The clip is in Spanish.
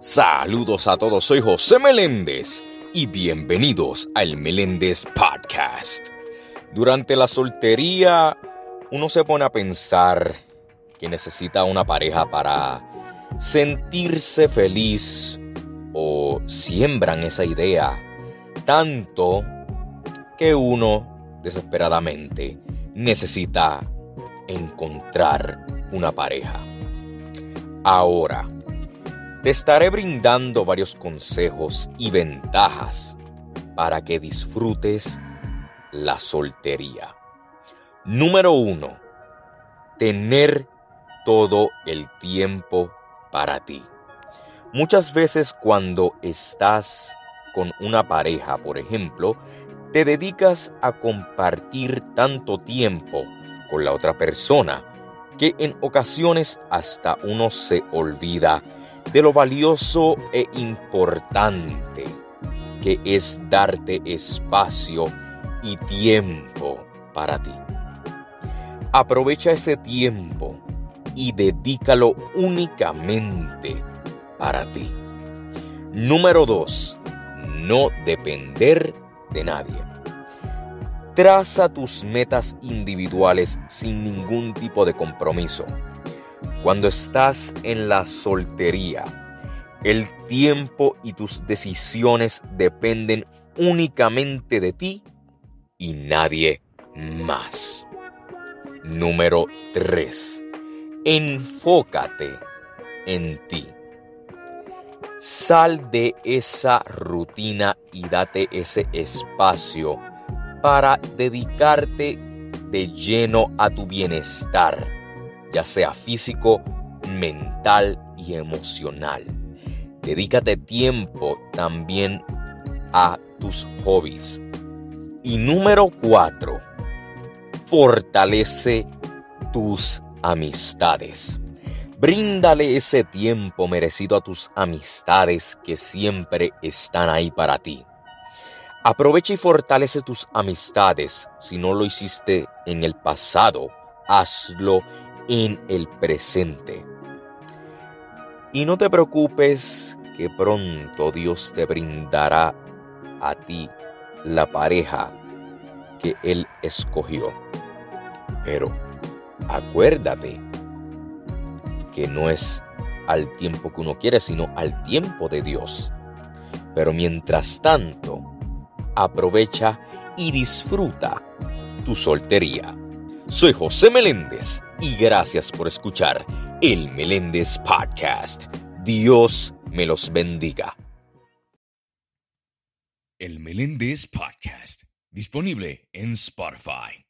Saludos a todos, soy José Meléndez y bienvenidos al Meléndez Podcast. Durante la soltería uno se pone a pensar que necesita una pareja para sentirse feliz o siembran esa idea tanto que uno desesperadamente necesita encontrar una pareja. Ahora, te estaré brindando varios consejos y ventajas para que disfrutes la soltería. Número uno, tener todo el tiempo para ti. Muchas veces cuando estás con una pareja, por ejemplo, te dedicas a compartir tanto tiempo con la otra persona que en ocasiones hasta uno se olvida de lo valioso e importante que es darte espacio y tiempo para ti. Aprovecha ese tiempo y dedícalo únicamente para ti. Número 2. No depender de nadie. Traza tus metas individuales sin ningún tipo de compromiso. Cuando estás en la soltería, el tiempo y tus decisiones dependen únicamente de ti y nadie más. Número 3. Enfócate en ti. Sal de esa rutina y date ese espacio para dedicarte de lleno a tu bienestar, ya sea físico, mental y emocional. Dedícate tiempo también a tus hobbies. Y número cuatro, fortalece tus amistades. Bríndale ese tiempo merecido a tus amistades que siempre están ahí para ti. Aprovecha y fortalece tus amistades. Si no lo hiciste en el pasado, hazlo en el presente. Y no te preocupes que pronto Dios te brindará a ti la pareja que Él escogió. Pero acuérdate que no es al tiempo que uno quiere, sino al tiempo de Dios. Pero mientras tanto, aprovecha y disfruta tu soltería. Soy José Meléndez y gracias por escuchar el Meléndez Podcast. Dios me los bendiga. El Meléndez Podcast, disponible en Spotify.